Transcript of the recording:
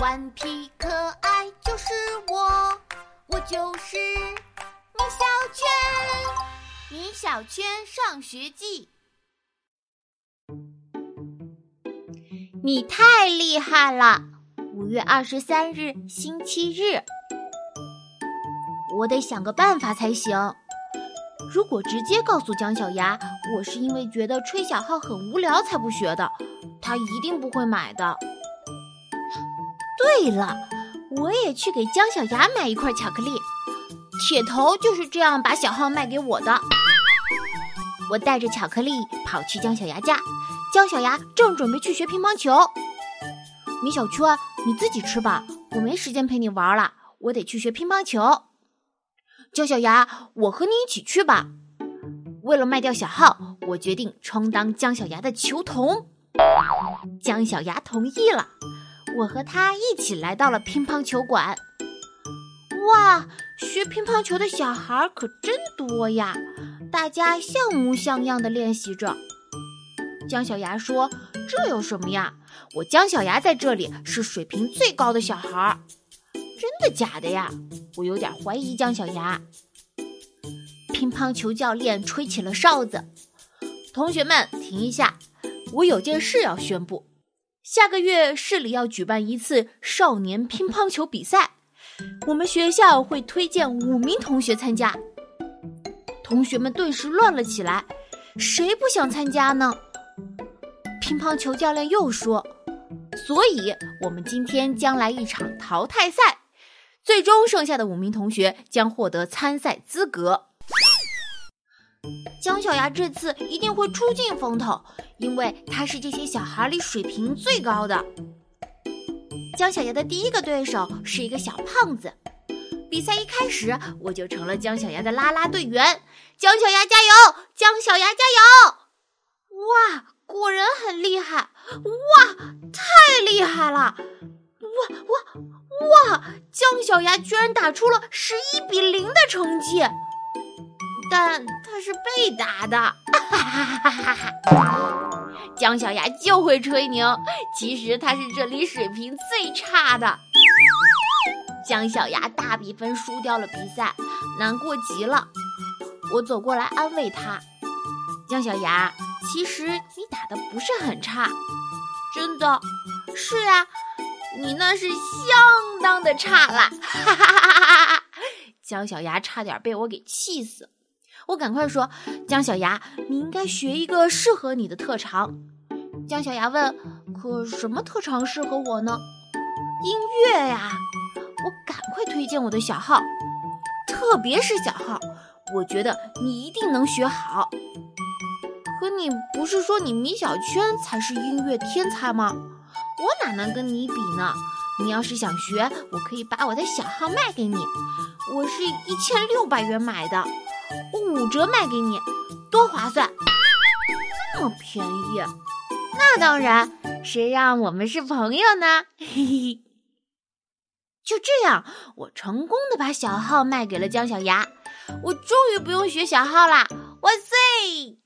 顽皮可爱就是我，我就是米小圈。米小圈上学记。你太厉害了！五月二十三日，星期日。我得想个办法才行。如果直接告诉姜小牙，我是因为觉得吹小号很无聊才不学的，他一定不会买的。对了，我也去给姜小牙买一块巧克力。铁头就是这样把小号卖给我的。我带着巧克力跑去姜小牙家，姜小牙正准备去学乒乓球。米小圈，你自己吃吧，我没时间陪你玩了，我得去学乒乓球。姜小牙，我和你一起去吧。为了卖掉小号，我决定充当姜小牙的球童。姜小牙同意了，我和他一起来到了乒乓球馆。哇，学乒乓球的小孩可真多呀！大家像模像样的练习着。姜小牙说：“这有什么呀？我姜小牙在这里是水平最高的小孩。”真的假的呀？我有点怀疑姜小牙。乒乓球教练吹起了哨子，同学们停一下，我有件事要宣布。下个月市里要举办一次少年乒乓球比赛，我们学校会推荐五名同学参加。同学们顿时乱了起来，谁不想参加呢？乒乓球教练又说：“所以我们今天将来一场淘汰赛，最终剩下的五名同学将获得参赛资格。”姜小牙这次一定会出尽风头，因为他是这些小孩里水平最高的。姜小牙的第一个对手是一个小胖子。比赛一开始，我就成了姜小牙的啦啦队员。姜小牙加油！姜小牙加油！哇，果然很厉害！哇，太厉害了！哇哇哇！姜小牙居然打出了十一比零的成绩，但他是被打的。哈哈哈哈哈！姜小牙就会吹牛，其实他是这里水平最差的。姜小牙大比分输掉了比赛，难过极了。我走过来安慰他：“姜小牙，其实你打的不是很差，真的是呀，你那是相当的差了。”哈哈哈哈哈！姜小牙差点被我给气死。我赶快说：“姜小牙，你应该学一个适合你的特长。”姜小牙问：“可什么特长适合我呢？”音乐呀。我赶快推荐我的小号，特别是小号，我觉得你一定能学好。可你不是说你米小圈才是音乐天才吗？我哪能跟你比呢？你要是想学，我可以把我的小号卖给你，我是一千六百元买的，我五折卖给你，多划算！这么便宜？那当然，谁让我们是朋友呢？嘿嘿。就这样，我成功的把小号卖给了姜小牙，我终于不用学小号啦！万岁！